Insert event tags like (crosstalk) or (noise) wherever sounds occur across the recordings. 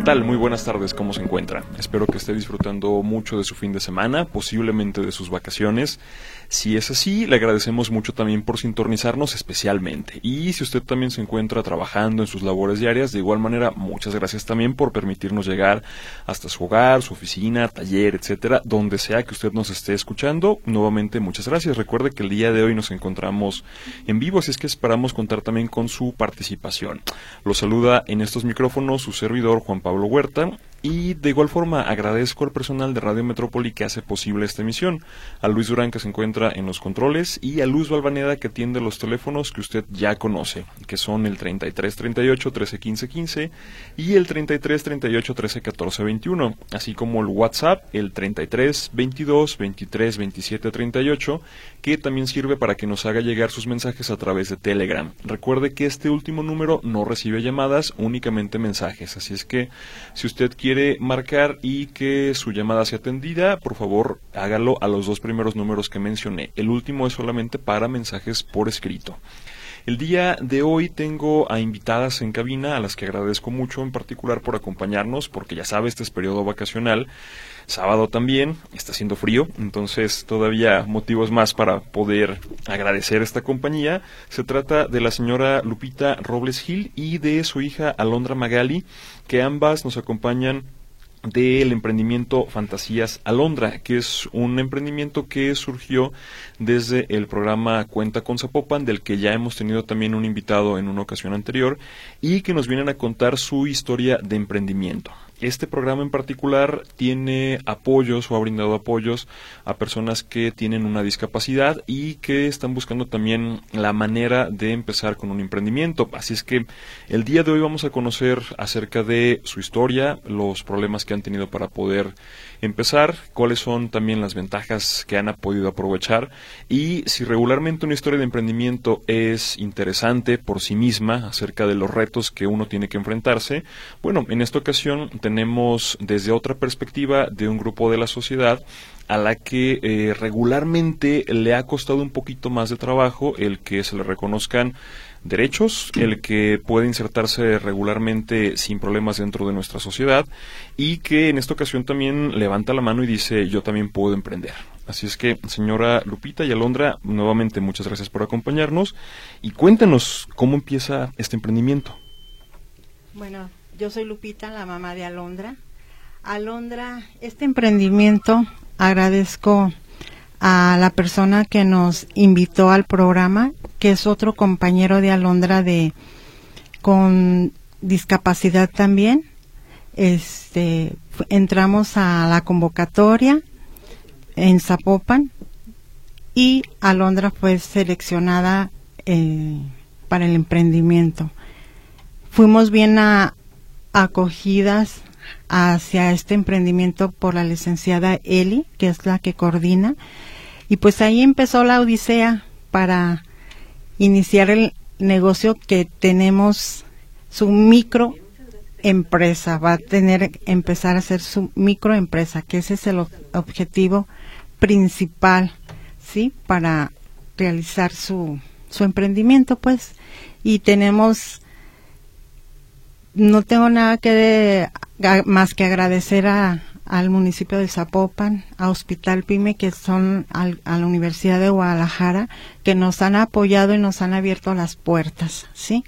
¿Qué tal? Muy buenas tardes, ¿cómo se encuentra? Espero que esté disfrutando mucho de su fin de semana, posiblemente de sus vacaciones. Si es así, le agradecemos mucho también por sintonizarnos especialmente. Y si usted también se encuentra trabajando en sus labores diarias, de igual manera, muchas gracias también por permitirnos llegar hasta su hogar, su oficina, taller, etcétera, donde sea que usted nos esté escuchando. Nuevamente, muchas gracias. Recuerde que el día de hoy nos encontramos en vivo, así es que esperamos contar también con su participación. Lo saluda en estos micrófonos su servidor Juan Pablo Huerta y de igual forma agradezco al personal de Radio Metrópoli que hace posible esta emisión, a Luis Durán que se encuentra en los controles y a Luz Balvaneda que atiende los teléfonos que usted ya conoce, que son el 33 38 13 15 15 y el 33 38 13 14 21, así como el WhatsApp el 33 22 23 27 38 que también sirve para que nos haga llegar sus mensajes a través de Telegram. Recuerde que este último número no recibe llamadas, únicamente mensajes, así es que si usted quiere quiere marcar y que su llamada sea atendida, por favor hágalo a los dos primeros números que mencioné. El último es solamente para mensajes por escrito. El día de hoy tengo a invitadas en cabina a las que agradezco mucho en particular por acompañarnos porque ya sabe este es periodo vacacional. Sábado también, está haciendo frío, entonces todavía motivos más para poder agradecer esta compañía. Se trata de la señora Lupita Robles Gil y de su hija Alondra Magali que ambas nos acompañan del emprendimiento Fantasías Alondra, que es un emprendimiento que surgió desde el programa Cuenta con Zapopan, del que ya hemos tenido también un invitado en una ocasión anterior, y que nos vienen a contar su historia de emprendimiento. Este programa en particular tiene apoyos o ha brindado apoyos a personas que tienen una discapacidad y que están buscando también la manera de empezar con un emprendimiento. Así es que el día de hoy vamos a conocer acerca de su historia, los problemas que han tenido para poder empezar, cuáles son también las ventajas que han podido aprovechar y si regularmente una historia de emprendimiento es interesante por sí misma acerca de los retos que uno tiene que enfrentarse. Bueno, en esta ocasión tenemos desde otra perspectiva de un grupo de la sociedad a la que eh, regularmente le ha costado un poquito más de trabajo el que se le reconozcan derechos, el que puede insertarse regularmente sin problemas dentro de nuestra sociedad y que en esta ocasión también levanta la mano y dice yo también puedo emprender. Así es que, señora Lupita y Alondra, nuevamente muchas gracias por acompañarnos y cuéntenos cómo empieza este emprendimiento. Bueno, yo soy Lupita, la mamá de Alondra. Alondra, este emprendimiento agradezco a la persona que nos invitó al programa, que es otro compañero de Alondra de con discapacidad también. Este, entramos a la convocatoria en Zapopan y Alondra fue seleccionada eh, para el emprendimiento. Fuimos bien acogidas hacia este emprendimiento por la licenciada Eli, que es la que coordina. Y pues ahí empezó la odisea para iniciar el negocio que tenemos su microempresa, va a tener empezar a ser su microempresa, que ese es el objetivo principal, ¿sí? Para realizar su, su emprendimiento, pues. Y tenemos no tengo nada que más que agradecer a, al municipio de Zapopan, a Hospital Pyme, que son a la Universidad de Guadalajara, que nos han apoyado y nos han abierto las puertas, ¿sí?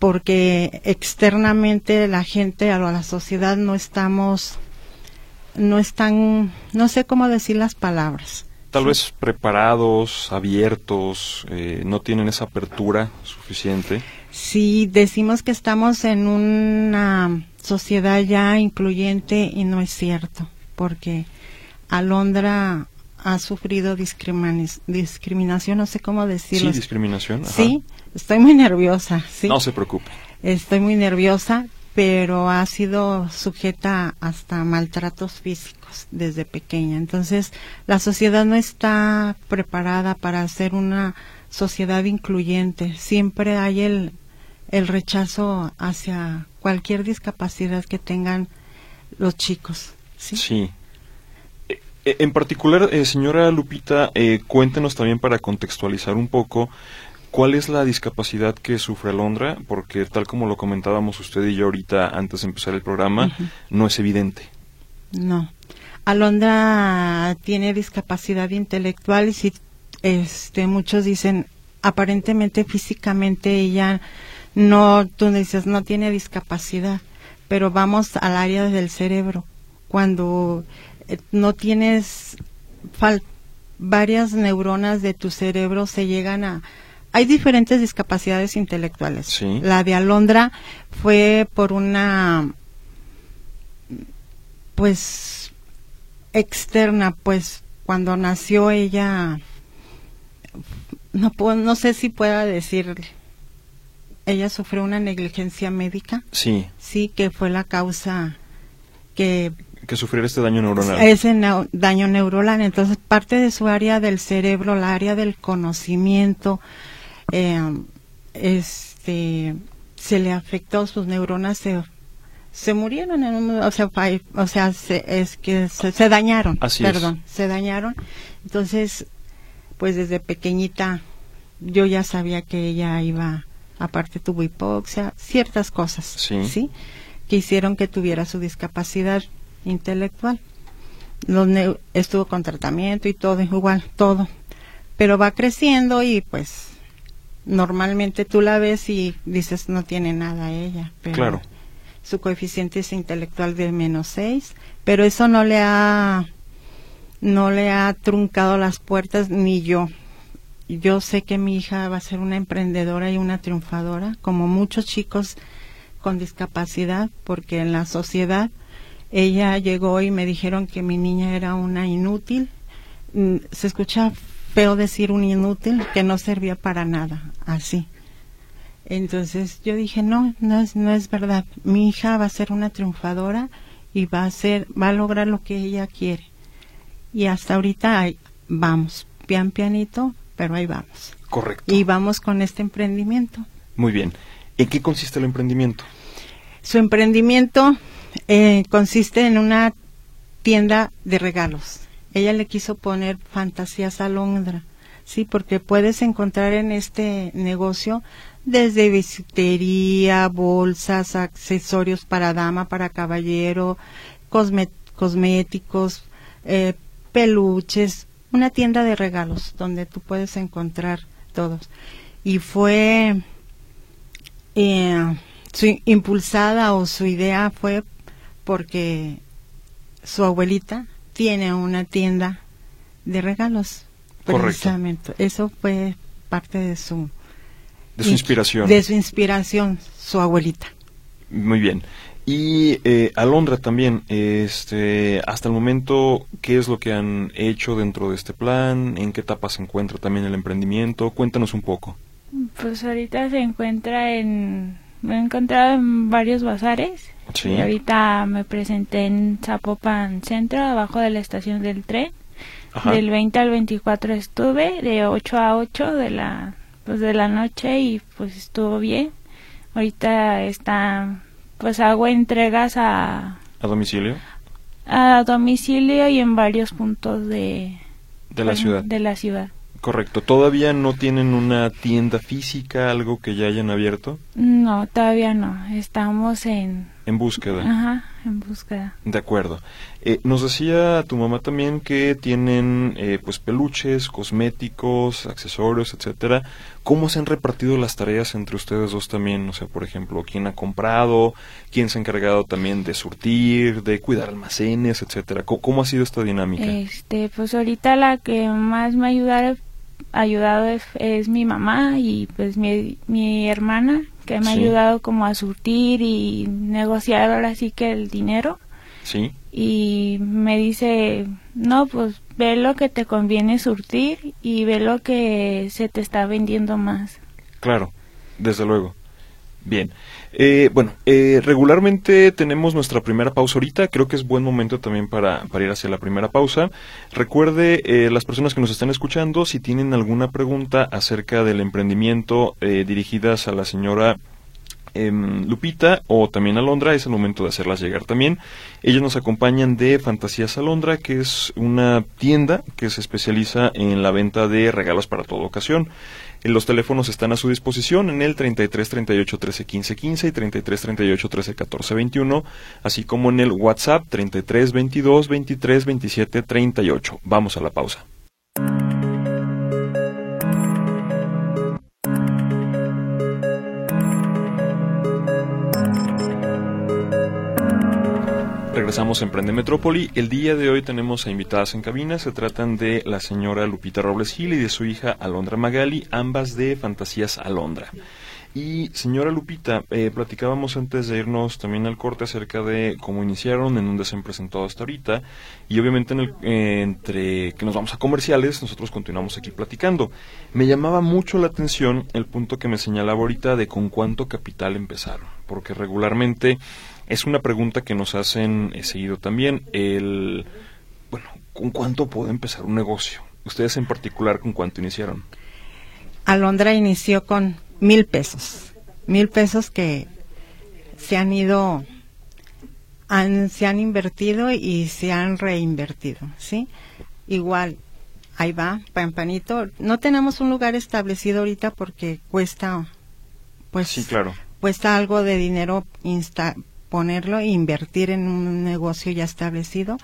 Porque externamente la gente, a la sociedad, no estamos, no están, no sé cómo decir las palabras. Tal vez preparados, abiertos, eh, no tienen esa apertura suficiente si decimos que estamos en una sociedad ya incluyente y no es cierto, porque Alondra ha sufrido discriminación, no sé cómo decirlo. Sí, discriminación. Sí, estoy muy nerviosa. Sí. No se preocupe. Estoy muy nerviosa pero ha sido sujeta hasta maltratos físicos desde pequeña. Entonces, la sociedad no está preparada para ser una sociedad incluyente. Siempre hay el, el rechazo hacia cualquier discapacidad que tengan los chicos. Sí. sí. Eh, eh, en particular, eh, señora Lupita, eh, cuéntenos también para contextualizar un poco cuál es la discapacidad que sufre Alondra, porque tal como lo comentábamos usted y yo ahorita antes de empezar el programa, no es evidente. No. Alondra tiene discapacidad intelectual y si este muchos dicen aparentemente físicamente ella no tú dices no tiene discapacidad, pero vamos al área del cerebro. Cuando eh, no tienes varias neuronas de tu cerebro se llegan a hay diferentes discapacidades intelectuales. La de Alondra fue por una pues externa, pues cuando nació ella no puedo, no sé si pueda decir ella sufrió una negligencia médica. Sí. Sí, que fue la causa que que sufrir este daño neuronal. Ese daño neuronal. Entonces, parte de su área del cerebro, la área del conocimiento, eh, este, se le afectó, sus neuronas se, se murieron, en o sea, o sea es que se, dañaron, perdón, se dañaron. Entonces, pues desde pequeñita yo ya sabía que ella iba, aparte tuvo hipoxia, ciertas cosas, ¿sí? Que hicieron que tuviera su discapacidad intelectual. Los estuvo con tratamiento y todo, igual, todo. Pero va creciendo y pues normalmente tú la ves y dices no tiene nada ella, pero claro. su coeficiente es intelectual de menos 6, pero eso no le ha no le ha truncado las puertas ni yo. Yo sé que mi hija va a ser una emprendedora y una triunfadora, como muchos chicos con discapacidad, porque en la sociedad ella llegó y me dijeron que mi niña era una inútil. Mm, se escucha feo decir un inútil que no servía para nada, así. Entonces yo dije, no, no es, no es verdad. Mi hija va a ser una triunfadora y va a ser, va a lograr lo que ella quiere. Y hasta ahorita vamos, pian pianito, pero ahí vamos. Correcto. Y vamos con este emprendimiento. Muy bien. ¿En qué consiste el emprendimiento? Su emprendimiento eh, consiste en una tienda de regalos ella le quiso poner fantasías a Londra, sí, porque puedes encontrar en este negocio desde bisutería, bolsas, accesorios para dama, para caballero, cosméticos, eh, peluches, una tienda de regalos donde tú puedes encontrar todos. Y fue eh, su impulsada o su idea fue porque su abuelita tiene una tienda de regalos. Precisamente. Eso fue parte de su... De su inspiración. De su inspiración, su abuelita. Muy bien. Y eh, Alondra también, este, hasta el momento, ¿qué es lo que han hecho dentro de este plan? ¿En qué etapa se encuentra también el emprendimiento? Cuéntanos un poco. Pues ahorita se encuentra en, me he encontrado en varios bazares y ahorita me presenté en Zapopan Centro, abajo de la estación del tren. Del 20 al 24 estuve, de 8 a 8 de la, pues de la noche y pues estuvo bien. Ahorita está, pues hago entregas a... ¿A domicilio? A domicilio y en varios puntos de... De la ciudad. De la ciudad. Correcto. ¿Todavía no tienen una tienda física, algo que ya hayan abierto? No, todavía no. Estamos en... En búsqueda. Ajá, en búsqueda. De acuerdo. Eh, nos decía tu mamá también que tienen eh, pues peluches, cosméticos, accesorios, etcétera. ¿Cómo se han repartido las tareas entre ustedes dos también? O sea, por ejemplo, ¿quién ha comprado? ¿Quién se ha encargado también de surtir, de cuidar almacenes, etcétera? ¿Cómo, ha sido esta dinámica? Este, pues ahorita la que más me ayuda ayudado es, mi mamá y pues mi, mi hermana que me ha ayudado como a surtir y negociar ahora sí que el dinero. Sí. Y me dice, no, pues ve lo que te conviene surtir y ve lo que se te está vendiendo más. Claro, desde luego. Bien. Eh, bueno, eh, regularmente tenemos nuestra primera pausa ahorita. Creo que es buen momento también para, ir hacia la primera pausa. Recuerde, eh, las personas que nos están escuchando, si tienen alguna pregunta acerca del emprendimiento dirigidas a la señora em, Lupita o también Alondra, es el momento de hacerlas llegar también. Ellos nos acompañan de Fantasías Alondra, que es una tienda que se especializa en la venta de regalos para toda ocasión. Los teléfonos están a su disposición en el 33 38 13 15 15 y 33 38 13 14 21, así como en el WhatsApp 33 22 23 27 38. Vamos a la pausa. Regresamos a Emprende Metrópoli. El día de hoy tenemos a invitadas en cabina. Se tratan de la señora Lupita Robles Gil y de su hija Alondra Magali, ambas de Fantasías Alondra. Y señora Lupita, eh, platicábamos antes de irnos también al corte acerca de cómo iniciaron, en dónde se han presentado hasta ahorita. Y obviamente en el, eh, entre que nos vamos a comerciales, nosotros continuamos aquí platicando. Me llamaba mucho la atención el punto que me señalaba ahorita de con cuánto capital empezaron. Porque regularmente es una pregunta que nos hacen eh, seguido también. El, bueno, ¿con cuánto puede empezar un negocio? Ustedes en particular, ¿con cuánto iniciaron? Alondra inició con mil pesos. Mil pesos que se han ido, se han invertido y se han reinvertido, ¿sí? Igual, ahí va, panito. No tenemos un lugar establecido ahorita porque cuesta, pues, sí, claro. cuesta algo de dinero insta ponerlo e invertir en un negocio ya establecido.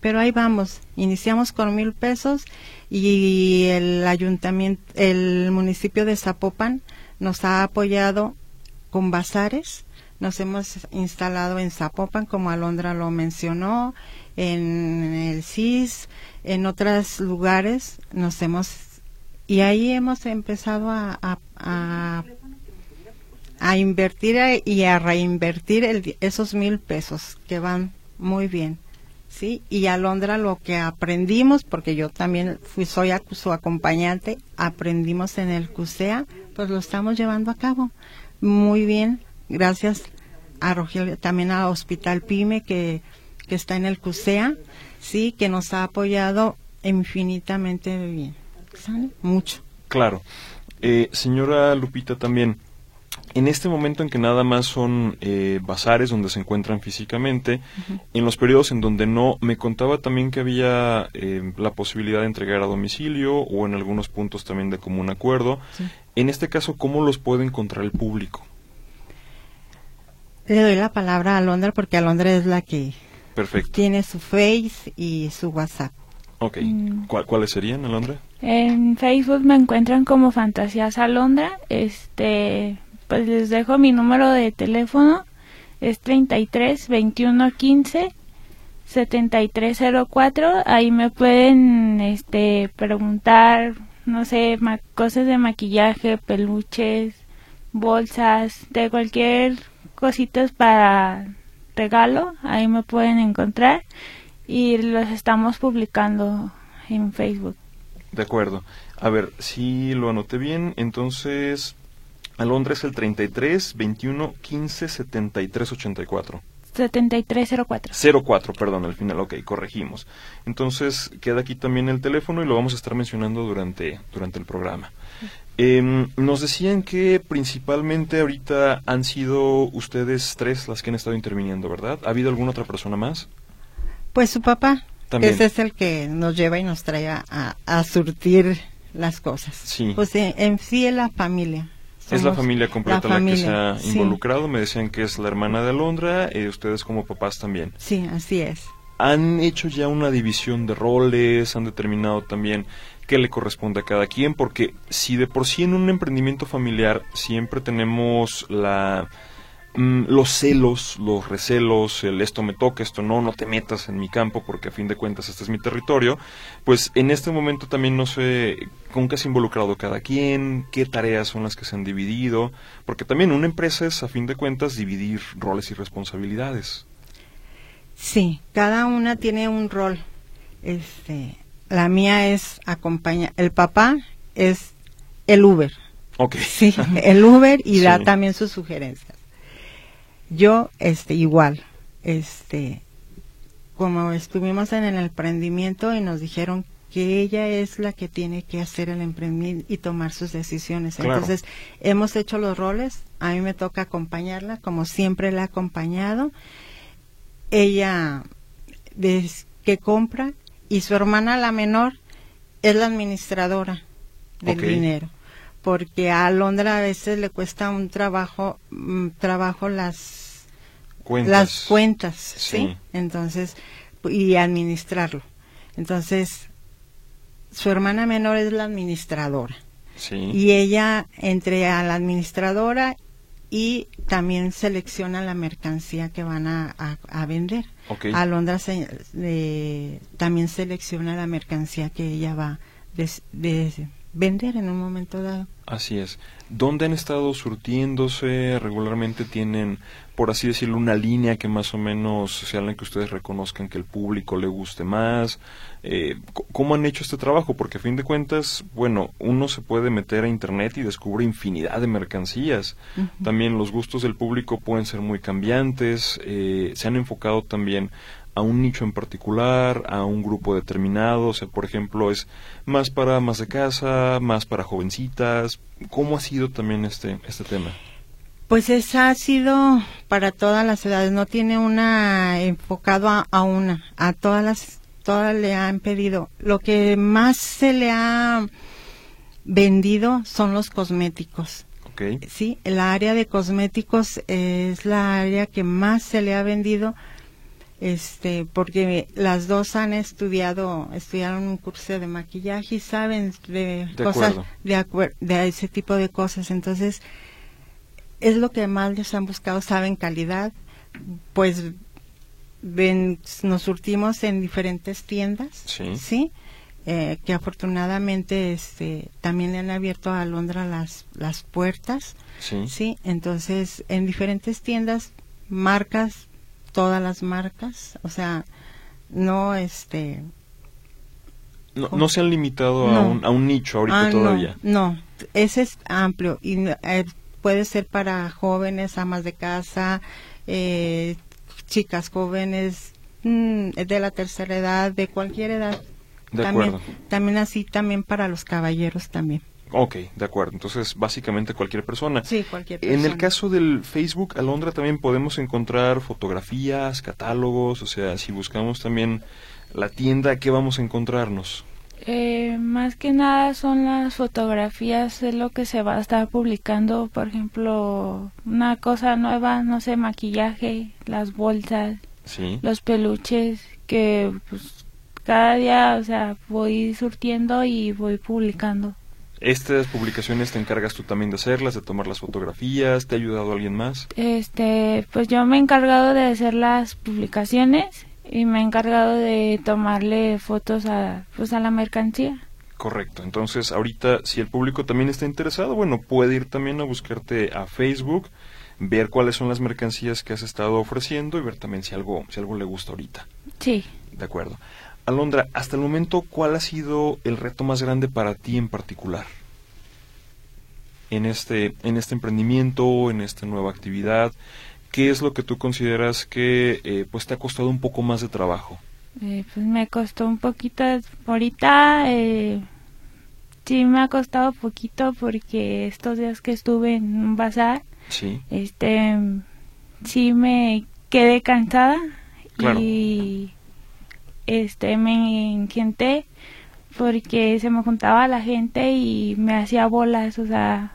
Pero ahí vamos, iniciamos con mil pesos y el ayuntamiento, el municipio de Zapopan nos ha apoyado con bazares. Nos hemos instalado en Zapopan, como Alondra lo mencionó, en el CIS, en otros lugares. Nos hemos y ahí hemos empezado a, a a invertir y a reinvertir esos mil pesos que van muy bien. ¿sí? Y a Londra lo que aprendimos, porque yo también fui, soy su acompañante, aprendimos en el CUSEA, pues lo estamos llevando a cabo. Muy bien, gracias a Rogelio, también a Hospital Pyme que, que está en el CUSEA, sí, que nos ha apoyado infinitamente bien. ¿Sale? Mucho. Claro. Eh, señora Lupita, también, en este momento en que nada más son eh, bazares donde se encuentran físicamente, en los periodos en donde no, me contaba también que había eh, la posibilidad de entregar a domicilio o en algunos puntos también de común acuerdo. En este caso, ¿cómo los puede encontrar el público? Le doy la palabra a Alondra porque Alondra es la que tiene su Face y su WhatsApp. Ok. Mm. ¿Cuáles serían, Alondra? En Facebook me encuentran como Fantasías Alondra. Este, pues les dejo mi número de teléfono. Es 33 21 15 7304. Ahí me pueden este, preguntar, no sé, cosas de maquillaje, peluches, bolsas, de cualquier cositas para regalo. Ahí me pueden encontrar y los estamos publicando en Facebook. De acuerdo. A ver, si lo anoté bien, entonces Alondra es el 33 21 15 73 84. 7304. 04, perdón, al final, ok, corregimos. Entonces, queda aquí también el teléfono y lo vamos a estar mencionando durante, durante el programa. Em, nos decían que principalmente ahorita han sido ustedes tres las que han estado interviniendo, ¿verdad? ¿Ha habido alguna otra persona más? Pues su papá. También. Ese es el que nos lleva y nos trae a, surtir las cosas. Sí. Pues en, en sí es la familia es la familia completa la, que se ha involucrado. Me decían que es la hermana de Alondra y ustedes como papás también. Sí, así es. ¿Han hecho ya una división de roles? ¿Han determinado también qué le corresponde a cada quien? Porque si de por sí en un emprendimiento familiar siempre tenemos la Mm, los celos, los recelos, el esto me toca, esto no, no te metas en mi campo porque a fin de cuentas este es mi territorio, pues en este momento también no sé con qué se ha involucrado cada quien, qué tareas son las que se han dividido, porque también una empresa es a fin de cuentas dividir roles y responsabilidades. Sí, cada una tiene un rol. Este, la mía es acompañar, el papá es el Uber, Ok. Sí, (laughs) el Uber y da también sus sugerencias. Yo, este, igual, este, como estuvimos en el emprendimiento y nos dijeron que ella es la que tiene que hacer el emprendimiento y tomar sus decisiones. Entonces, hemos hecho los roles, a mí me toca acompañarla, como siempre la he acompañado. Ella, que compra, y su hermana, la menor, es la administradora del dinero. Porque a Alondra a veces le cuesta un trabajo, mm, trabajo las cuentas, las cuentas ¿sí? Entonces, y administrarlo. Entonces, su hermana menor es la administradora. Y ella entre a la administradora y también selecciona la mercancía que van a, vender. Alondra también selecciona la mercancía que ella va de, vender en un momento dado. Así es. ¿Dónde han estado surtiéndose? ¿Regularmente tienen, por así decirlo, una línea que más o menos sea la que ustedes reconozcan que el público le guste más? Eh, ¿Cómo han hecho este trabajo? Porque a fin de cuentas, bueno, uno se puede meter a Internet y descubre infinidad de mercancías. También los gustos del público pueden ser muy cambiantes. Eh, se han enfocado también a un nicho en particular, a un grupo determinado, o sea, por ejemplo, es más para más de casa, más para jovencitas. ¿Cómo ha sido también este, este tema? Pues esa ha sido para todas las edades, no tiene una enfocado a, una, a todas las, todas le han pedido. Lo que más se le ha vendido son los cosméticos. Okay. Sí, el área de cosméticos es la área que más se le ha vendido este porque las dos han estudiado estudiaron un curso de maquillaje y saben de, cosas de, de ese tipo de cosas entonces es lo que más les han buscado saben calidad pues ven, nos surtimos en diferentes tiendas sí, eh, que afortunadamente este también le han abierto a Alondra las las puertas sí. sí entonces en diferentes tiendas marcas todas las marcas, o sea, no este no, se han limitado a, un, a un nicho ahorita ah, todavía. No, ese es amplio y eh, puede ser para jóvenes, amas de casa, eh, chicas jóvenes mm, de la tercera edad, de cualquier edad. De también, acuerdo. También así, también para los caballeros también. Ok, de acuerdo. Entonces, básicamente cualquier persona. Sí, cualquier persona. En el caso del Facebook, Alondra, también podemos encontrar fotografías, catálogos, o sea, si buscamos también la tienda, ¿qué vamos a encontrarnos? Eh, más que nada son las fotografías de lo que se va a estar publicando, por ejemplo, una cosa nueva, no sé, maquillaje, las bolsas, sí. los peluches, que pues cada día, o sea, voy surtiendo y voy publicando. ¿Estas publicaciones te encargas tú también de hacerlas, de tomar las fotografías? ¿Te ha ayudado alguien más? Este, pues yo me he encargado de hacer las publicaciones y me he encargado de tomarle fotos a, pues a la mercancía. Correcto. Entonces, ahorita, si el público también está interesado, bueno, puede ir también a buscarte a Facebook, ver cuáles son las mercancías que has estado ofreciendo y ver también si algo, si algo le gusta ahorita. Sí. De acuerdo. Alondra, hasta el momento, ¿cuál ha sido el reto más grande para ti en particular? En este, en este emprendimiento, en esta nueva actividad, ¿qué es lo que tú consideras que eh, pues te ha costado un poco más de trabajo? Eh, pues me costó un poquito, ahorita eh, sí me ha costado poquito porque estos días que estuve en un bazar, sí. este, sí me quedé cansada y este me inquieté porque se me juntaba la gente y me hacía bolas, o sea,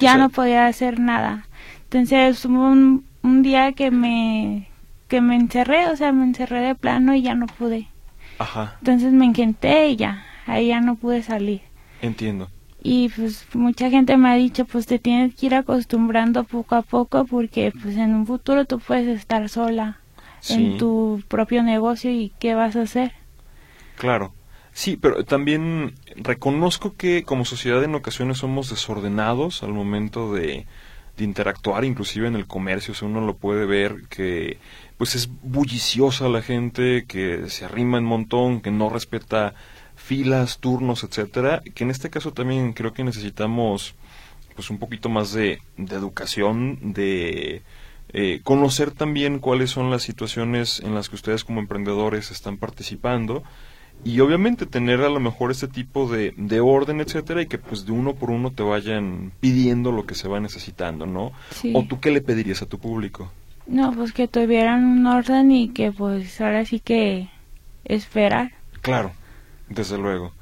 ya no podía hacer nada. Entonces hubo un, un, día que me que me encerré, o sea, me encerré de plano y ya no pude. Ajá. Entonces me inquieté y ya, ahí ya no pude salir. Entiendo. Y pues mucha gente me ha dicho, pues te tienes que ir acostumbrando poco a poco porque pues en un futuro tú puedes estar sola en tu propio negocio y qué vas a hacer. Claro. Sí, pero también reconozco que como sociedad en ocasiones somos desordenados al momento de, de interactuar, inclusive en el comercio, o uno lo puede ver que pues es bulliciosa la gente, que se arrima en montón, que no respeta filas, turnos, etcétera, que en este caso también creo que necesitamos pues un poquito más de, educación, de eh, conocer también cuáles son las situaciones en las que ustedes como emprendedores están participando y obviamente tener a lo mejor este tipo de, de orden, etcétera, y que pues de uno por uno te vayan pidiendo lo que se va necesitando, ¿no? ¿O tú qué le pedirías a tu público? No, pues que tuvieran un orden y que pues ahora sí que esperar. Claro, desde luego.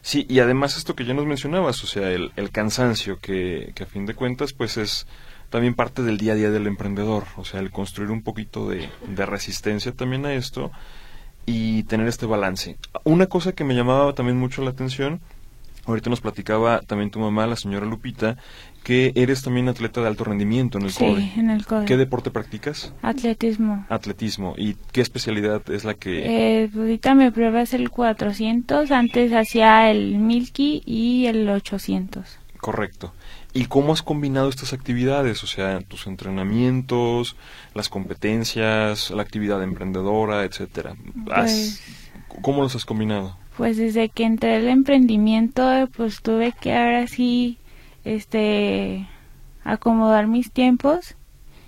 Sí, y además esto que ya nos mencionabas, o sea, el, el cansancio, que, que a fin de cuentas pues es también parte del día a día del emprendedor, o sea, el construir un poquito de, de resistencia también a esto y tener este balance. Una cosa que me llamaba también mucho la atención, ahorita nos platicaba también tu mamá, la señora Lupita, que eres también atleta de alto rendimiento en el sí, en el CODE. ¿Qué deporte practicas? Atletismo. Atletismo. ¿Y qué especialidad es la que...? Eh, ahorita mi prueba es el 400, antes hacía el Milky y el 800. Correcto. ¿Y cómo has combinado estas actividades? O sea, tus entrenamientos, las competencias, la actividad emprendedora, etcétera. Pues ¿Cómo los has combinado? Pues desde que entré al emprendimiento, pues tuve que ahora sí, este, acomodar mis tiempos.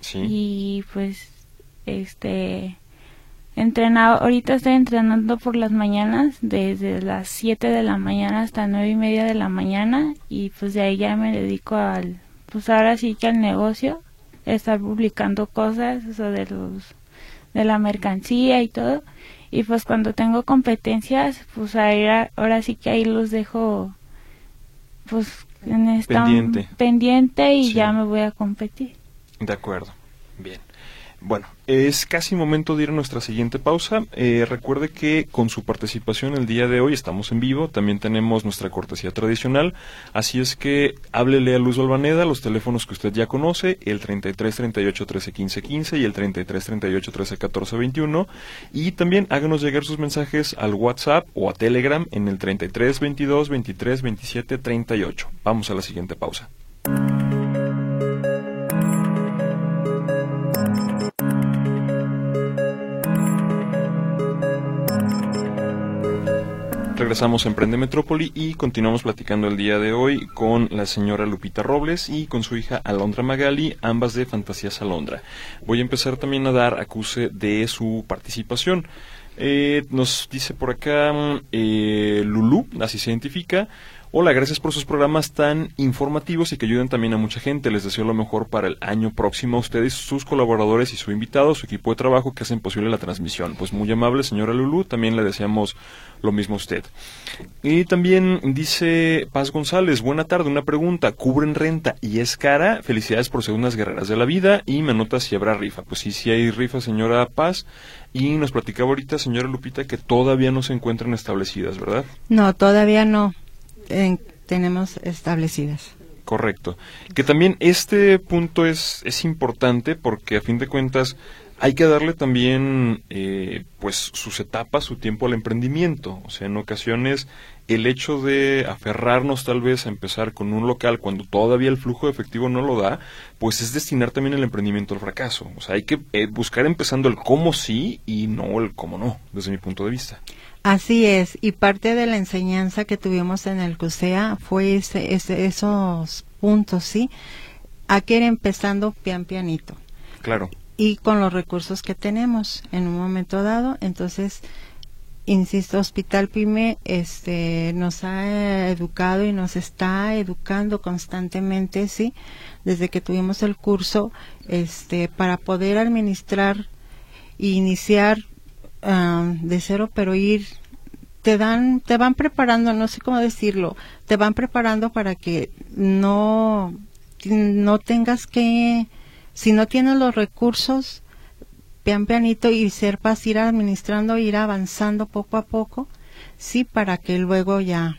Sí. Y pues, este, entrenado, ahorita estoy entrenando por las mañanas, desde las 7 de la mañana hasta nueve y media de la mañana y pues de ahí ya me dedico al, pues ahora sí que al negocio, estar publicando cosas, eso de los, de la mercancía y todo. Y pues cuando tengo competencias, pues ahí, ahora sí que ahí los dejo, pues en esta pendiente, pendiente y ya me voy a competir. De acuerdo, bien. Bueno, es casi momento de ir a nuestra siguiente pausa. Eh, recuerde que con su participación el día de hoy estamos en vivo, también tenemos nuestra cortesía tradicional, así es que háblele a Luz Albaneda, los teléfonos que usted ya conoce, el 33 38 13 15 15 y el 33 38 13 14 21, y también háganos llegar sus mensajes al WhatsApp o a Telegram en el 33 22 23 27 38. Vamos a la siguiente pausa. Regresamos a Emprende Metrópoli y continuamos platicando el día de hoy con la señora Lupita Robles y con su hija Alondra Magali, ambas de Fantasías Alondra. Voy a empezar también a dar acuse de su participación. Eh, nos dice por acá eh, Lulú, así se identifica. Hola, gracias por sus programas tan informativos y que ayuden también a mucha gente. Les deseo lo mejor para el año próximo a ustedes, sus colaboradores y su invitado, su equipo de trabajo que hacen posible la transmisión. Pues muy amable, señora Lulú, también le deseamos lo mismo a usted. Y también dice Paz González, buena tarde, una pregunta, ¿cubren renta y es cara? Felicidades por ser unas guerreras de la vida y me anota si habrá rifa. Pues sí, sí hay rifa, señora Paz. Y nos platicaba ahorita, señora Lupita, que todavía no se encuentran establecidas, ¿verdad? No, todavía no tenemos establecidas. Correcto. Que también este punto es, es importante porque a fin de cuentas hay que darle también eh, pues sus etapas, su tiempo al emprendimiento. O sea, en ocasiones el hecho de aferrarnos tal vez a empezar con un local cuando todavía el flujo de efectivo no lo da, pues es destinar también el emprendimiento al fracaso. O sea, hay que eh, buscar empezando el cómo sí y no el cómo no, desde mi punto de vista. Así es, y parte de la enseñanza que tuvimos en el CUSEA fue ese, esos puntos, ¿sí? A que ir empezando pian pianito. Claro. Y con los recursos que tenemos en un momento dado, entonces, insisto, Hospital Pyme este, nos ha educado y nos está educando constantemente, ¿sí? Desde que tuvimos el curso, este, para poder administrar e iniciar de cero, pero ir te dan, te van preparando, no sé cómo decirlo, te van preparando para que no, no tengas que, si no tienes los recursos, pian pianito y sepas ir administrando, ir avanzando poco a poco, sí, para que luego ya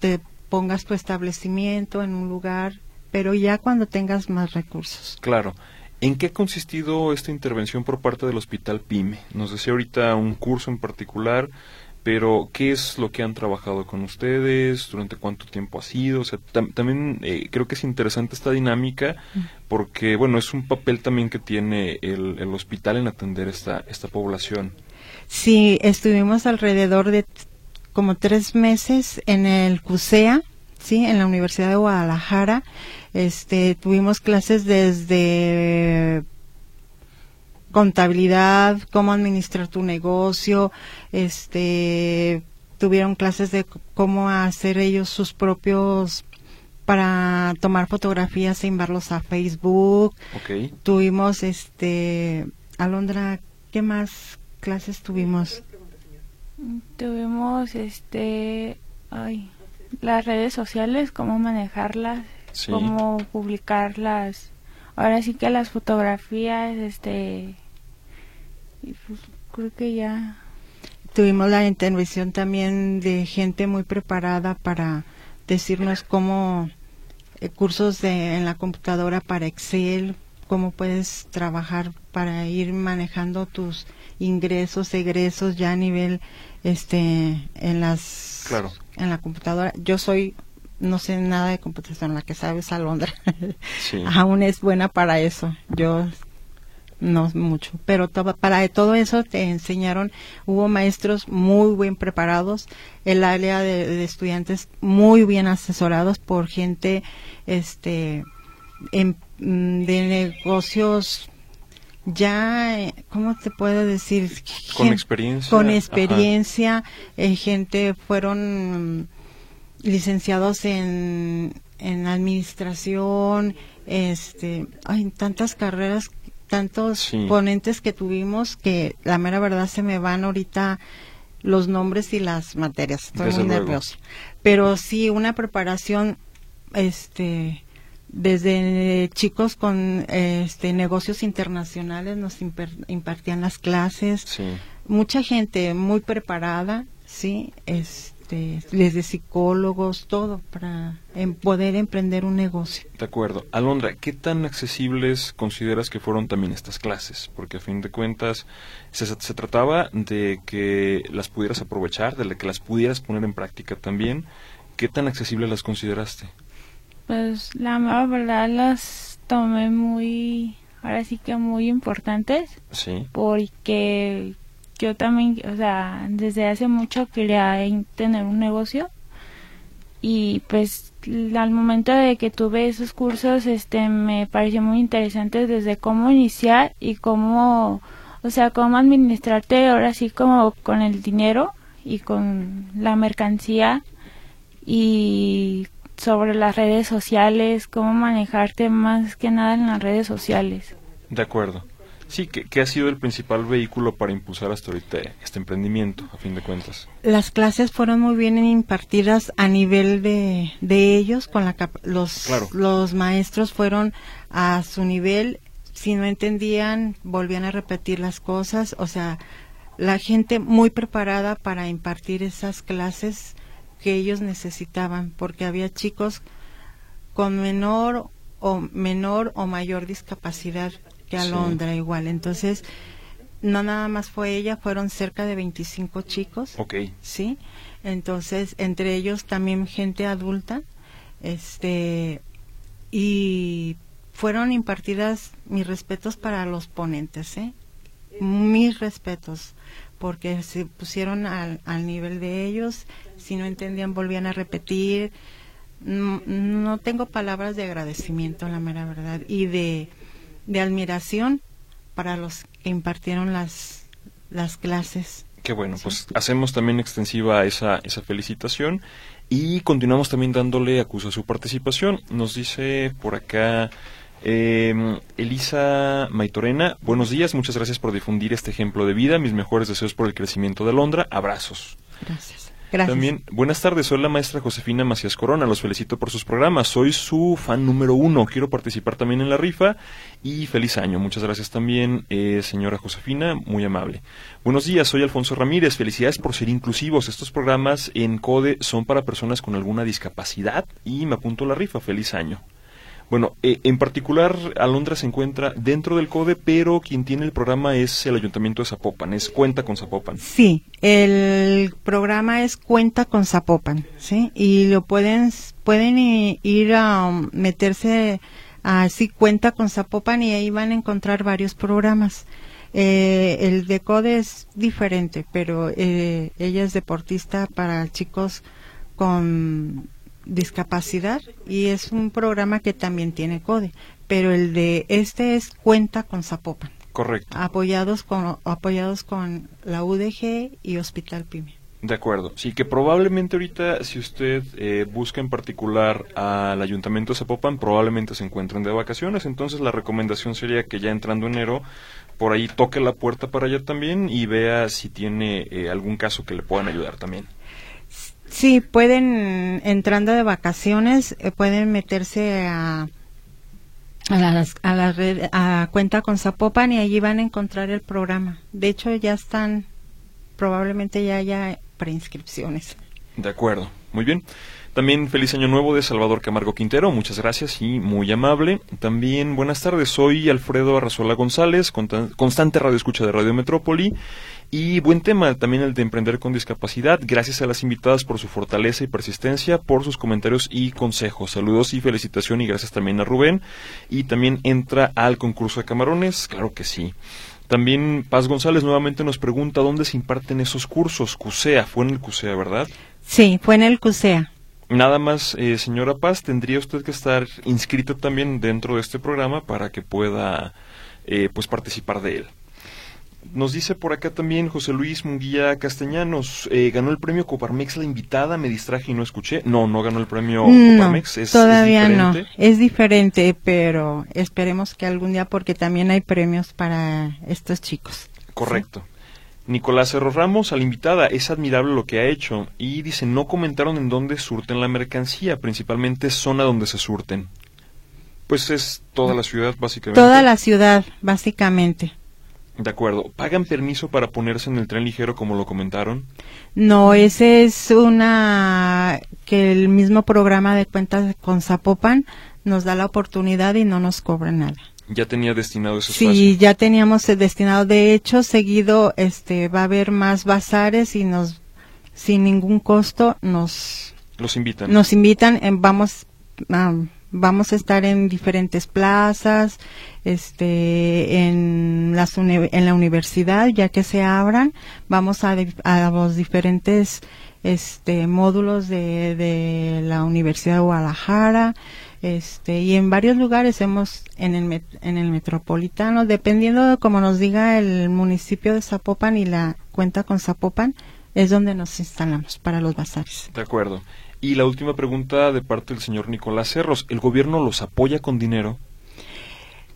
te pongas tu establecimiento en un lugar, pero ya cuando tengas más recursos. Claro. ¿En qué ha consistido esta intervención por parte del Hospital PYME? Nos decía ahorita un curso en particular, pero ¿qué es lo que han trabajado con ustedes? ¿Durante cuánto tiempo ha sido? O sea, también eh, creo que es interesante esta dinámica porque, bueno, es un papel también que tiene el, el hospital en atender esta, esta población. Sí, estuvimos alrededor de como tres meses en el CUSEA, sí, en la Universidad de Guadalajara. Este, tuvimos clases desde contabilidad, cómo administrar tu negocio, este, tuvieron clases de cómo hacer ellos sus propios para tomar fotografías e enviarlos a Facebook. Okay. Tuvimos este Alondra, ¿qué más clases tuvimos? Tuvimos este ay, las redes sociales, cómo manejarlas, cómo publicarlas. Ahora sí que las fotografías este pues, creo que ya tuvimos la intervención también de gente muy preparada para decirnos cómo eh, cursos de, en la computadora para Excel, cómo puedes trabajar para ir manejando tus ingresos, egresos ya a nivel este en las en la computadora. Yo soy no sé nada de computación, la que sabe es Alondra. (laughs) Aún es buena para eso. Yo no mucho, pero para todo eso te enseñaron, hubo maestros muy bien preparados, el área de, estudiantes muy bien asesorados por gente este en, mm, de negocios ya, ¿cómo te puedo decir? Con experiencia. Con experiencia, eh, gente fueron licenciados en, en administración, este, hay tantas carreras tantos ponentes que tuvimos que la mera verdad se me van ahorita los nombres y las materias. Estoy muy nerviosa. Pero sí, una preparación, este, desde chicos con este negocios internacionales nos impartían las clases. Mucha gente muy preparada, sí, es este, desde psicólogos, todo para poder emprender un negocio. De acuerdo. Alondra, ¿qué tan accesibles consideras que fueron también estas clases? Porque a fin de cuentas se, se trataba de que las pudieras aprovechar, de que las pudieras poner en práctica también. ¿Qué tan accesibles las consideraste? Pues la verdad las tomé muy, ahora sí que muy importantes. Sí. Porque yo también, o sea, desde hace mucho quería tener un negocio y pues al momento de que tuve esos cursos, este, me pareció muy interesante desde cómo iniciar y cómo, o sea, cómo administrarte ahora sí como con el dinero y con la mercancía y sobre las redes sociales, cómo manejarte más que nada en las redes sociales. De acuerdo. Sí, ¿qué, ha sido el principal vehículo para impulsar hasta ahorita este emprendimiento, a fin de cuentas? Las clases fueron muy bien impartidas a nivel de, de ellos, con la los, los maestros fueron a su nivel, si no entendían, volvían a repetir las cosas, o sea, la gente muy preparada para impartir esas clases que ellos necesitaban, porque había chicos con menor o menor o mayor discapacidad que Alondra igual. Entonces, no nada más fue ella, fueron cerca de 25 chicos. Ok. Sí. Entonces, entre ellos también gente adulta. Este, y fueron impartidas mis respetos para los ponentes, ¿eh? Mis respetos, porque se pusieron al, al nivel de ellos, si no entendían volvían a repetir. No, no tengo palabras de agradecimiento, la mera verdad, y de de admiración para los que impartieron las, las clases. Qué bueno, pues hacemos también extensiva esa, esa felicitación y continuamos también dándole acuso a su participación. Nos dice por acá eh, Elisa Maitorena, buenos días, muchas gracias por difundir este ejemplo de vida, mis mejores deseos por el crecimiento de Londra, abrazos. Gracias. También, buenas tardes, soy la maestra Josefina Macías Corona, los felicito por sus programas, soy su fan número uno, quiero participar también en la rifa y feliz año. Muchas gracias también, eh, señora Josefina, muy amable. Buenos días, soy Alfonso Ramírez, felicidades por ser inclusivos. Estos programas en CODE son para personas con alguna discapacidad y me apunto a la rifa, feliz año. Bueno, eh, en particular, Alondra se encuentra dentro del CODE, pero quien tiene el programa es el Ayuntamiento de Zapopan, es Cuenta con Zapopan. Sí, el programa es Cuenta con Zapopan, ¿sí? Y lo pueden, pueden ir a um, meterse a sí, Cuenta con Zapopan y ahí van a encontrar varios programas. Eh, el de CODE es diferente, pero eh, ella es deportista para chicos con discapacidad y es un programa que también tiene CODE, pero el de este es Cuenta con Zapopan. Correcto. Apoyados con, apoyados con la UDG y Hospital PYME. De acuerdo. Sí, que probablemente ahorita, si usted eh, busca en particular al Ayuntamiento de Zapopan, probablemente se encuentren de vacaciones. Entonces, la recomendación sería que ya entrando enero, por ahí toque la puerta para allá también y vea si tiene eh, algún caso que le puedan ayudar también. Sí, pueden, entrando de vacaciones, eh, pueden meterse a a la, a la red, a cuenta con Zapopan y allí van a encontrar el programa. De hecho, ya están, probablemente ya haya preinscripciones. De acuerdo, muy bien. También feliz año nuevo de Salvador Camargo Quintero, muchas gracias y muy amable. También buenas tardes, soy Alfredo Arrazola González, constante radio escucha de Radio Metrópoli. Y buen tema también el de emprender con discapacidad. Gracias a las invitadas por su fortaleza y persistencia, por sus comentarios y consejos. Saludos y felicitación y gracias también a Rubén. Y también entra al concurso de camarones, claro que sí. También Paz González nuevamente nos pregunta dónde se imparten esos cursos. CUSEA, fue en el CUSEA, ¿verdad? Sí, fue en el CUSEA. Nada más, eh, señora Paz, tendría usted que estar inscrito también dentro de este programa para que pueda eh, pues participar de él. Nos dice por acá también José Luis Munguía Castellanos, eh, ganó el premio Coparmex la invitada, me distraje y no escuché. No, no ganó el premio Coparmex. Es, todavía no, es diferente, pero esperemos que algún día porque también hay premios para estos chicos. Correcto. Nicolás Cerro Ramos, a la invitada, es admirable lo que ha hecho y dice, no comentaron en dónde surten la mercancía, principalmente zona donde se surten. Pues es toda la ciudad, básicamente. Toda la ciudad, básicamente. De acuerdo. ¿Pagan permiso para ponerse en el tren ligero como lo comentaron? No, ese es una que el mismo programa de cuentas con Zapopan nos da la oportunidad y no nos cobra nada ya tenía destinado ese espacio. Sí, ya teníamos destinado. De hecho, seguido este va a haber más bazares y nos sin ningún costo nos los invitan. Nos invitan, en, vamos vamos a estar en diferentes plazas, este en las en la universidad ya que se abran, vamos a, a los diferentes este módulos de, de la Universidad de Guadalajara, este y en varios lugares hemos en el en el metropolitano dependiendo de como nos diga el municipio de Zapopan y la cuenta con Zapopan es donde nos instalamos para los bazares. De acuerdo y la última pregunta de parte del señor Nicolás Cerros. El gobierno los apoya con dinero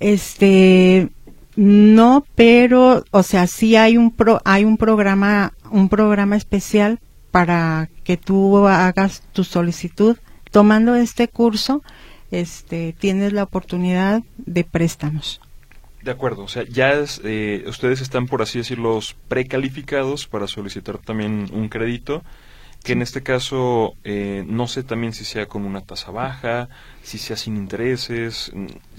este no pero o sea sí hay un pro, hay un programa un programa especial para que tú hagas tu solicitud. Tomando este curso este, tienes la oportunidad de préstamos. De acuerdo, o sea, ya eh, ustedes están, por así decirlo, precalificados para solicitar también un crédito, que en este caso eh, no sé también si sea con una tasa baja, si sea sin intereses.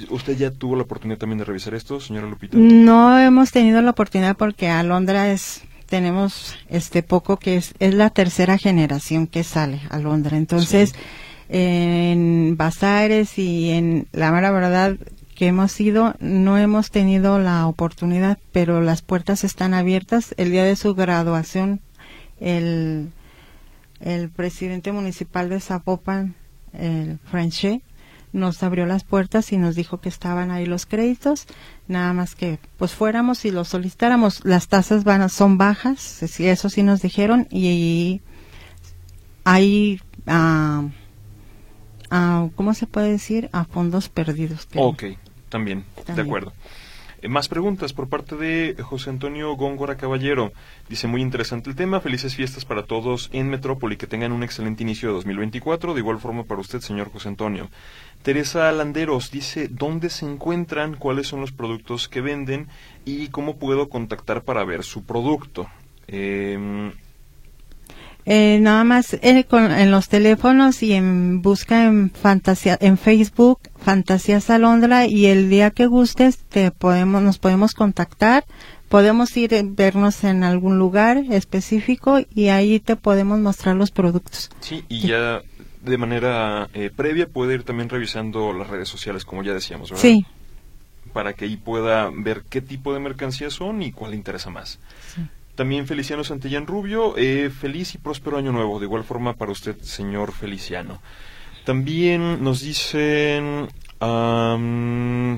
¿Usted ya tuvo la oportunidad también de revisar esto, señora Lupita? No hemos tenido la oportunidad porque Alondra es tenemos este poco que es es la tercera generación que sale a Alondra, entonces en bazares y en la mera verdad que hemos ido, no hemos tenido la oportunidad, pero las puertas están abiertas. El día de su graduación, el, el presidente municipal de Zapopan, el Frenché, nos abrió las puertas y nos dijo que estaban ahí los créditos, nada más que pues fuéramos y los solicitáramos. Las tasas van, son bajas, eso sí nos dijeron, y, hay... Uh, ¿cómo se puede decir? A fondos perdidos. Ok, también, de acuerdo. Eh, más preguntas por parte de José Antonio Góngora Caballero. Dice, muy interesante el tema, felices fiestas para todos en Metrópoli, que tengan un excelente inicio de 2024, de igual forma para usted, señor José Antonio. Teresa Landeros dice, ¿dónde se encuentran? ¿Cuáles son los productos que venden? ¿Y cómo puedo contactar para ver su producto? Eh, eh, nada más eh, en los teléfonos y en busca en fantasía en Facebook Fantasías Alondra y el día que gustes te podemos nos podemos contactar. Podemos ir a vernos en algún lugar específico y ahí te podemos mostrar los productos. Sí y ya de manera eh, previa puede ir también revisando las redes sociales como ya decíamos ¿verdad? sí. Para que ahí pueda ver qué tipo de mercancías son y cuál le interesa más. También Feliciano Santillán Rubio, eh, feliz y próspero año nuevo, de igual forma para usted, señor Feliciano. También nos dicen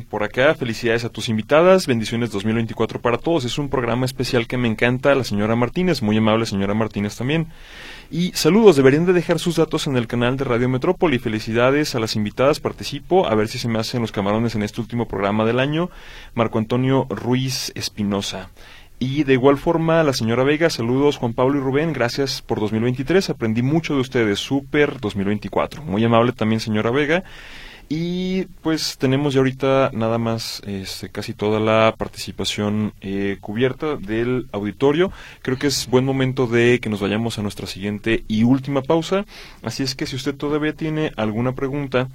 por acá, felicidades a tus invitadas, bendiciones 2024 para todos. Es un programa especial que me encanta, la señora Martínez, muy amable señora Martínez también. Y saludos, deberían de dejar sus datos en el canal de Radio Metrópoli. Felicidades a las invitadas, participo, a ver si se me hacen los camarones en este último programa del año. Marco Antonio Ruiz Espinosa. Y de igual forma, la señora Vega, saludos Juan Pablo y Rubén, gracias por 2023, aprendí mucho de ustedes, súper 2024. Muy amable también señora Vega. Y pues tenemos ya ahorita nada más este, casi toda la participación eh, cubierta del auditorio. Creo que es buen momento de que nos vayamos a nuestra siguiente y última pausa. Así es que si usted todavía tiene alguna pregunta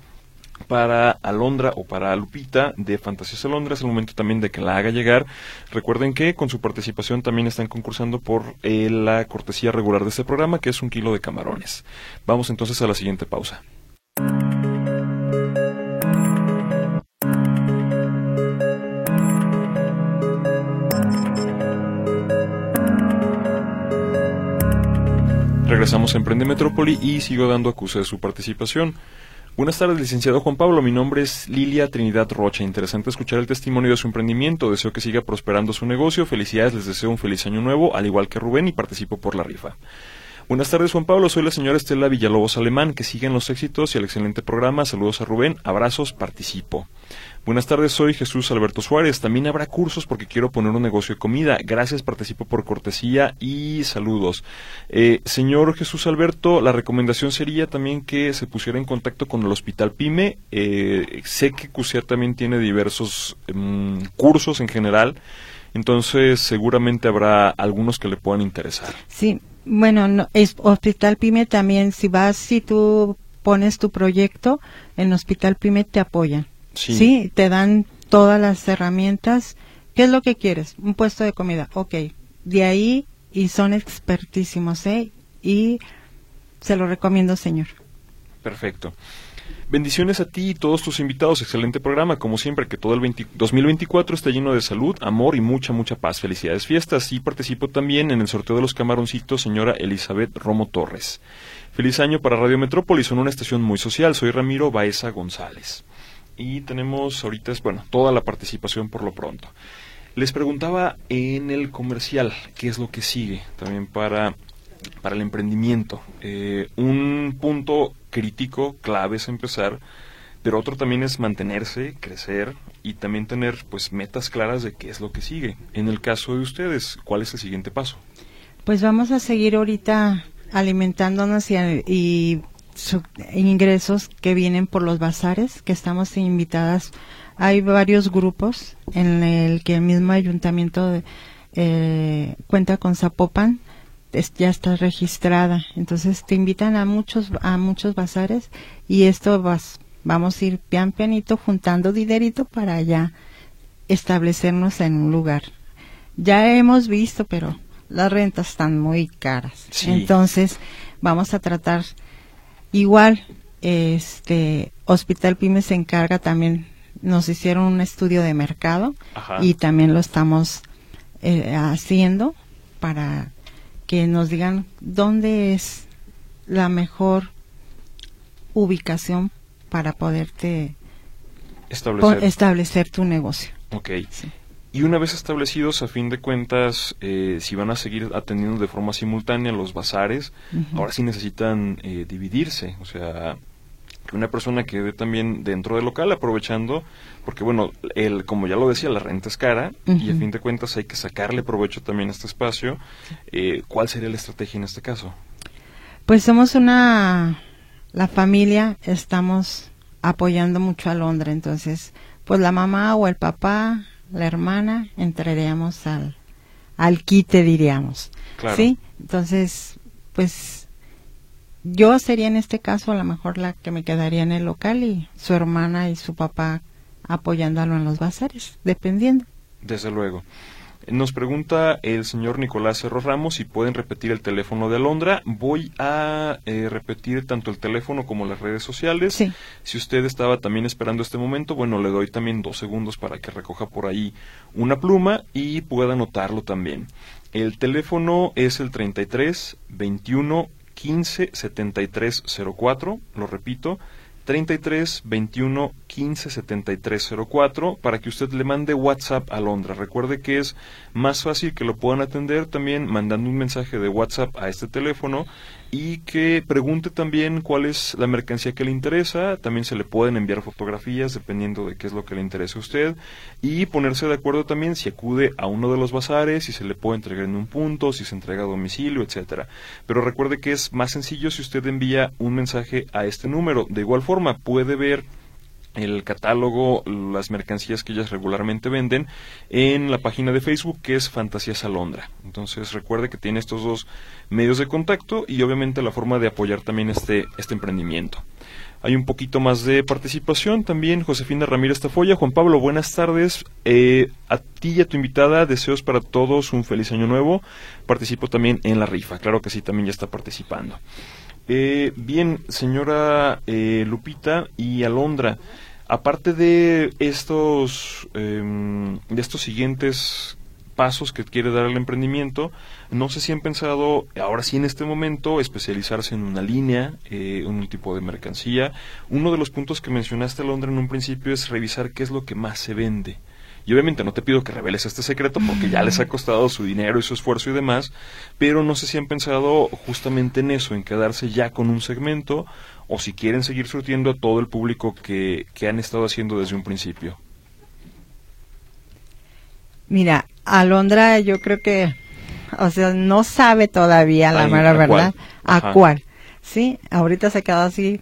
para Alondra o para Lupita de Fantasías Alondra. Es el momento también de que la haga llegar. Recuerden que con su participación también están concursando por eh, la cortesía regular de este programa, que es un kilo de camarones. Vamos entonces a la siguiente pausa. Regresamos a Emprende Metrópoli y sigo dando acuse de su participación. Buenas tardes, licenciado Juan Pablo. Mi nombre es Lilia Trinidad Rocha. Interesante escuchar el testimonio de su emprendimiento. Deseo que siga prosperando su negocio. Felicidades, les deseo un feliz año nuevo, al igual que Rubén, y participo por la rifa. Buenas tardes, Juan Pablo. Soy la señora Estela Villalobos Alemán. Que siguen los éxitos y el excelente programa. Saludos a Rubén. Abrazos, participo. Buenas tardes, soy Jesús Alberto Suárez. También habrá cursos porque quiero poner un negocio de comida. Gracias, participo por cortesía y saludos. Eh, señor Jesús Alberto, la recomendación sería también que se pusiera en contacto con el Hospital PYME. Eh, sé que CUSIAR también tiene diversos em, cursos en general. Entonces, seguramente habrá algunos que le puedan interesar. Sí, bueno, Hospital PYME también, si vas, si tú pones tu proyecto, en Hospital PYME te apoyan. Sí. te dan todas las herramientas. ¿Qué es lo que quieres? Un puesto de comida. Ok, de ahí y son expertísimos, ¿eh? Y se lo recomiendo, señor. Perfecto. Bendiciones a ti y todos tus invitados. Excelente programa. Como siempre, que todo el 2024 esté lleno de salud, amor y mucha, mucha paz. Felicidades, fiestas. Y participo también en el sorteo de los camaroncitos, señora Elizabeth Romo Torres. Feliz año para Radio Metrópolis. Son una estación muy social. Soy Ramiro Baeza González y tenemos ahorita, bueno, toda la participación por lo pronto. Les preguntaba en el comercial qué es lo que sigue también para, para el emprendimiento. Eh, un punto crítico, clave es empezar, pero otro también es mantenerse, crecer y también tener pues metas claras de qué es lo que sigue. En el caso de ustedes, ¿cuál es el siguiente paso? Pues vamos a seguir ahorita alimentándonos y, y ingresos que vienen por los bazares, que estamos invitadas. Hay varios grupos en el que el mismo ayuntamiento eh, cuenta con Zapopan, ya está registrada. Entonces te invitan a muchos, a muchos bazares y esto vas, vamos a ir pian pianito juntando dinerito para ya establecernos en un lugar. Ya hemos visto, pero las rentas están muy caras. Entonces vamos a tratar Igual, este Hospital Pyme se encarga también, nos hicieron un estudio de mercado y también lo estamos eh, haciendo para que nos digan dónde es la mejor ubicación para poderte establecer, tu negocio. Ok. Y una vez establecidos, a fin de cuentas, eh, si van a seguir atendiendo de forma simultánea los bazares, ahora sí necesitan eh, dividirse. O sea, que una persona quede también dentro del local aprovechando, porque bueno, el, como ya lo decía, la renta es cara y a fin de cuentas hay que sacarle provecho también a este espacio. Eh, ¿Cuál sería la estrategia en este caso? Pues somos una, la familia, estamos apoyando mucho a Londres, entonces, pues la mamá o el papá la hermana, entraríamos al, al quite, diríamos. ¿Sí? Entonces, pues yo sería en este caso a lo mejor la que me quedaría en el local y su hermana y su papá apoyándolo en los bazares, dependiendo. Desde luego. Nos pregunta el señor Nicolás Cerro Ramos si pueden repetir el teléfono de Alondra. Voy a eh, repetir tanto el teléfono como las redes sociales. Si usted estaba también esperando este momento, bueno, le doy también dos segundos para que recoja por ahí una pluma y pueda anotarlo también. El teléfono es el 33 21 15 73 04. Lo repito, 33 21 15 73 04 para que usted le mande WhatsApp a Londra. Recuerde que es más fácil que lo puedan atender también mandando un mensaje de WhatsApp a este teléfono y que pregunte también cuál es la mercancía que le interesa. También se le pueden enviar fotografías dependiendo de qué es lo que le interese a usted y ponerse de acuerdo también si acude a uno de los bazares, si se le puede entregar en un punto, si se entrega a domicilio, etcétera. Pero recuerde que es más sencillo si usted envía un mensaje a este número. De igual forma, puede ver el catálogo, las mercancías que ellas regularmente venden en la página de Facebook que es Fantasías Alondra. Entonces recuerde que tiene estos dos medios de contacto y obviamente la forma de apoyar también este, este emprendimiento. Hay un poquito más de participación también. Josefina Ramírez Tafoya. Juan Pablo, buenas tardes. Eh, a ti y a tu invitada, deseos para todos un feliz año nuevo. Participo también en la rifa. Claro que sí, también ya está participando. Eh, bien, señora eh, Lupita y Alondra, aparte de estos, em, de estos siguientes pasos que quiere dar el emprendimiento, no sé si han pensado, ahora sí en este momento, especializarse en una línea, eh, un tipo de mercancía. Uno de los puntos que mencionaste, Alondra, en un principio es revisar qué es lo que más se vende. Y obviamente no te pido que reveles este secreto porque ya les ha costado su dinero y su esfuerzo y demás, pero no sé si han pensado justamente en eso, en quedarse ya con un segmento o si quieren seguir surtiendo a todo el público que, que han estado haciendo desde un principio. Mira, Alondra yo creo que, o sea, no sabe todavía la mera verdad a cuál. Sí, ahorita se ha quedado así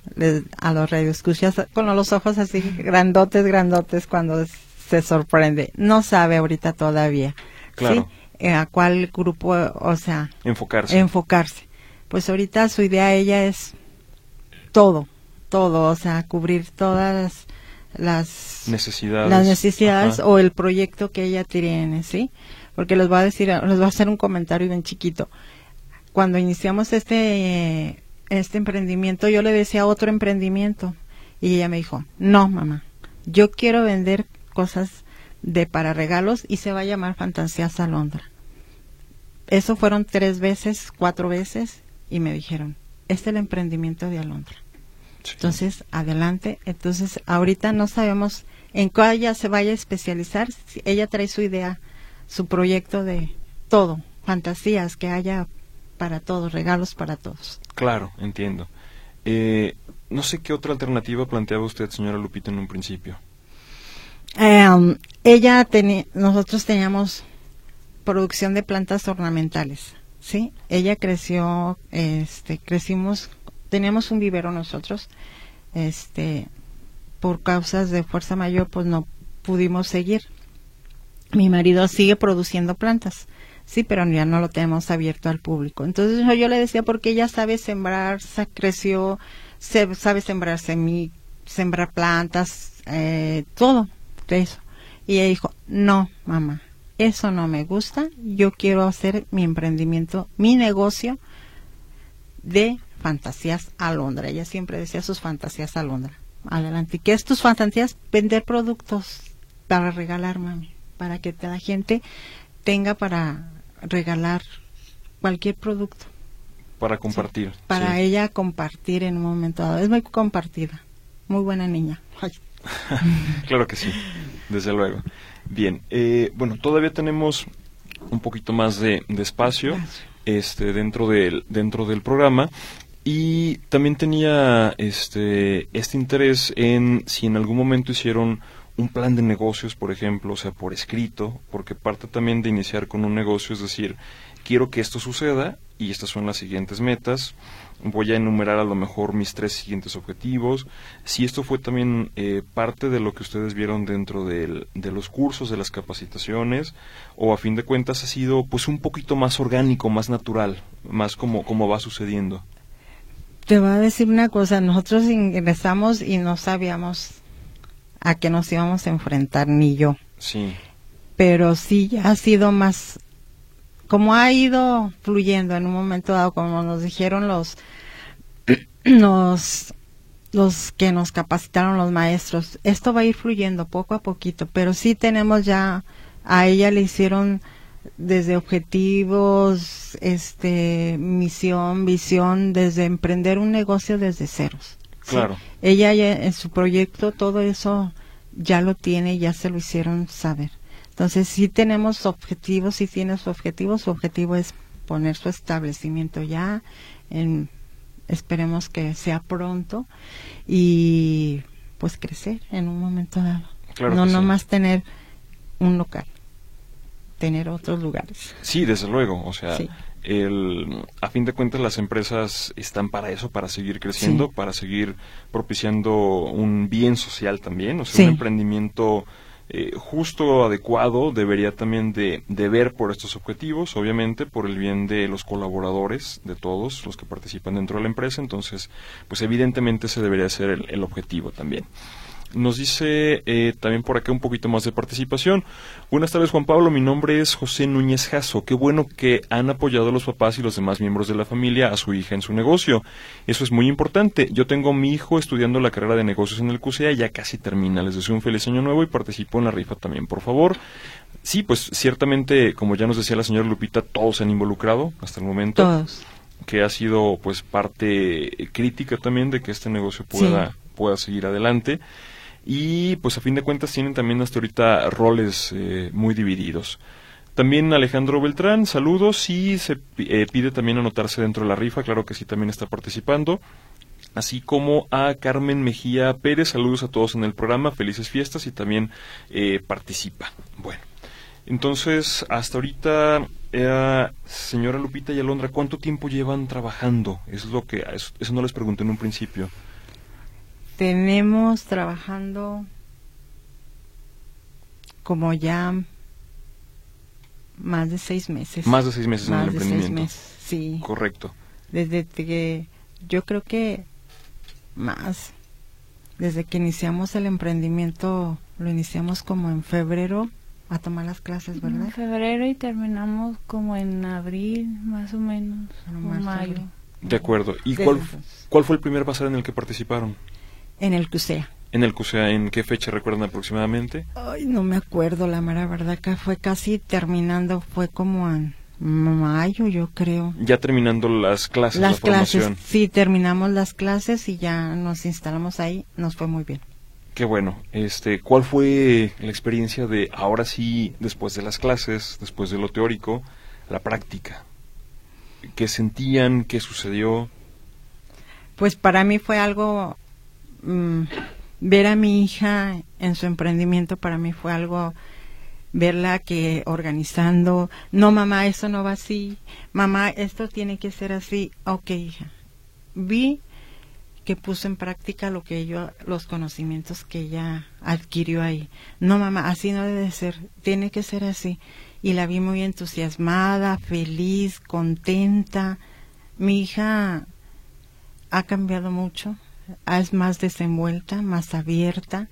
a los escuchas con los ojos así grandotes, grandotes cuando se sorprende. No sabe ahorita todavía. Claro. Eh, a cuál grupo, o sea, enfocarse. Enfocarse. Pues ahorita su idea ella es todo, todo, o sea, cubrir todas las necesidades, las necesidades o el proyecto que ella tiene, ¿sí? Porque les voy a decir, les voy a hacer un comentario bien chiquito. Cuando iniciamos este este emprendimiento, yo le decía otro emprendimiento y ella me dijo, "No, mamá. Yo quiero vender cosas de para regalos y se va a llamar Fantasías Alondra. Eso fueron tres veces, cuatro veces y me dijeron, este es el emprendimiento de Alondra. Entonces, adelante. Entonces, ahorita no sabemos en cuál ella se vaya a especializar. Ella trae su idea, su proyecto de todo, fantasías que haya para todos, regalos para todos. Claro, entiendo. Eh, no sé qué otra alternativa planteaba usted, señora Lupita, en un principio. Eh, ella tenía, nosotros teníamos producción de plantas ornamentales, ¿sí? Ella creció, este, crecimos, teníamos un vivero nosotros, este, por causas de fuerza mayor, pues no pudimos seguir. Mi marido sigue produciendo plantas, sí, pero ya no lo tenemos abierto al público. Entonces yo, le decía, porque ella sabe sembrar, se creció, se, sabe sembrar semillas, sembrar plantas, eh, todo eso. Y ella dijo, no, mamá, eso no me gusta, yo quiero hacer mi emprendimiento, mi negocio de fantasías a Londra. Ella siempre decía sus fantasías a Londra. Adelante. ¿Y qué es tus fantasías? Vender productos para regalar, mami, para que la gente tenga para regalar cualquier producto. Para compartir. para ella compartir en un momento dado. Es muy compartida. Muy buena niña. (laughs) claro que sí, desde luego. Bien, eh, bueno, todavía tenemos un poquito más de, espacio este, dentro, del, dentro del programa y también tenía este, este interés en si en algún momento hicieron un plan de negocios, por ejemplo, o sea, por escrito, porque parte también de iniciar con un negocio es decir, quiero que esto suceda y estas son las siguientes metas voy a enumerar a lo mejor mis tres siguientes objetivos. Si esto fue también eh, parte de lo que ustedes vieron dentro de los cursos, de las capacitaciones, o a fin de cuentas ha sido pues un poquito más orgánico, más natural, más como, como va sucediendo. Te voy a decir una cosa, nosotros ingresamos y no sabíamos a qué nos íbamos a enfrentar, ni yo. Sí. pero sí ha sido más, como ha ido fluyendo en un momento dado, como nos dijeron los, (clears throat) los, los que nos capacitaron los maestros, esto va a ir fluyendo poco a poquito, pero sí tenemos ya, a ella le hicieron desde objetivos, este, misión, visión, desde emprender un negocio desde ceros. Claro. Ella ya, en su proyecto todo eso ya lo tiene, ya se lo hicieron saber. Entonces sí tenemos objetivos, sí tiene su objetivo, su objetivo es poner su establecimiento ya en esperemos que sea pronto y pues crecer en un momento dado. no nomás tener un local tener otros lugares. Sí, desde luego, o sea, el, a fin de cuentas las empresas están para eso, para seguir creciendo, para seguir propiciando un bien social también, o sea, un emprendimiento eh, justo, adecuado, debería también de, de, ver por estos objetivos, obviamente, por el bien de los colaboradores, de todos los que participan dentro de la empresa, entonces, pues evidentemente ese debería ser el objetivo también. Nos dice eh, también por acá un poquito más de participación. Buenas tardes, Juan Pablo. Mi nombre es José Núñez Jasso. Qué bueno que han apoyado a los papás y los demás miembros de la familia a su hija en su negocio. Eso es muy importante. Yo tengo a mi hijo estudiando la carrera de negocios en el CUSEA, ya casi termina. Les deseo un feliz año nuevo y participo en la rifa también, por favor. Sí, pues ciertamente, como ya nos decía la señora Lupita, todos se han involucrado hasta el momento. Todos. Que ha sido pues parte crítica también de que este negocio pueda, pueda seguir adelante y pues a fin de cuentas tienen también hasta ahorita roles eh, muy divididos. También Alejandro Beltrán, saludos y se eh, pide también anotarse dentro de la rifa, claro que sí también está participando. Así como a Carmen Mejía Pérez, saludos a todos en el programa, felices fiestas y también eh, participa. Bueno, entonces hasta ahorita, señora Lupita y Alondra, ¿cuánto tiempo llevan trabajando? Es lo que, eso no les pregunté en un principio. Tenemos trabajando como ya más de seis meses. Más de seis meses en el emprendimiento. sí. Correcto. Desde que yo creo que más. Desde que iniciamos el emprendimiento, lo iniciamos como en febrero a tomar las clases, ¿verdad? En febrero y terminamos como en abril, más o menos, o mayo. De acuerdo. ¿Y cuál, cuál fue el primer bazar en el que participaron? En el CUSEA. ¿En el CUSEA en qué fecha recuerdan aproximadamente? Ay, no me acuerdo, la mera verdad que fue casi terminando, fue como en mayo, yo creo. Ya terminando las clases, las clases, Sí, terminamos las clases y ya nos instalamos ahí, nos fue muy bien. Qué bueno. Este, ¿cuál fue la experiencia de ahora sí, después de las clases, después de lo teórico, la práctica? ¿Qué sentían? ¿Qué sucedió? Pues para mí fue algo Mm, ver a mi hija en su emprendimiento para mí fue algo verla que organizando, no mamá, eso no va así, mamá, esto tiene que ser así, ok hija. Vi que puso en práctica lo que ella, los conocimientos que ella adquirió ahí. No mamá, así no debe ser, tiene que ser así. Y la vi muy entusiasmada, feliz, contenta. Mi hija ha cambiado mucho, es más desenvuelta, más abierta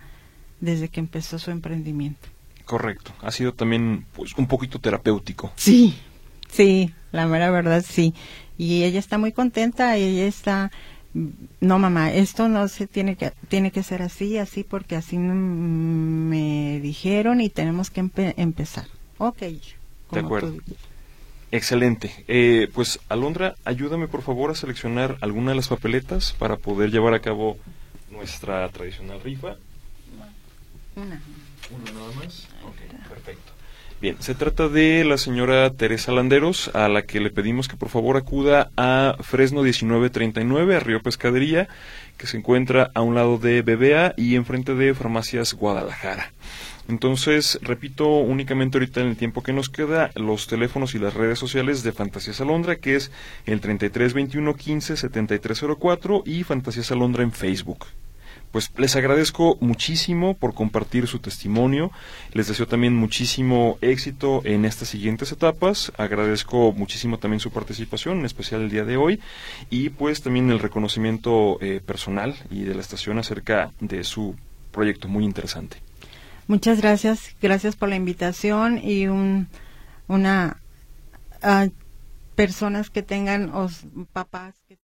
desde que empezó su emprendimiento. Correcto. Ha sido también pues un poquito terapéutico. Sí, sí, la mera verdad sí. Y ella está muy contenta, ella está no mamá, esto no se tiene que tiene que ser así, así porque así me dijeron y tenemos que empezar. Ok. De acuerdo. Excelente. Eh, pues Alondra, ayúdame por favor a seleccionar alguna de las papeletas para poder llevar a cabo nuestra tradicional rifa. Una. Una nada más. Ok, perfecto. Bien, se trata de la señora Teresa Landeros, a la que le pedimos que por favor acuda a Fresno 1939, a Río Pescadería, que se encuentra a un lado de BBA y enfrente de Farmacias Guadalajara. Entonces, repito únicamente ahorita en el tiempo que nos queda los teléfonos y las redes sociales de Fantasías Alondra, que es el 33 21 15 7304 y Fantasías Alondra en Facebook. Pues les agradezco muchísimo por compartir su testimonio. Les deseo también muchísimo éxito en estas siguientes etapas. Agradezco muchísimo también su participación, en especial el día de hoy, y pues también el reconocimiento eh, personal y de la estación acerca de su proyecto muy interesante. Muchas gracias, gracias por la invitación y un, una uh, personas que tengan os papás que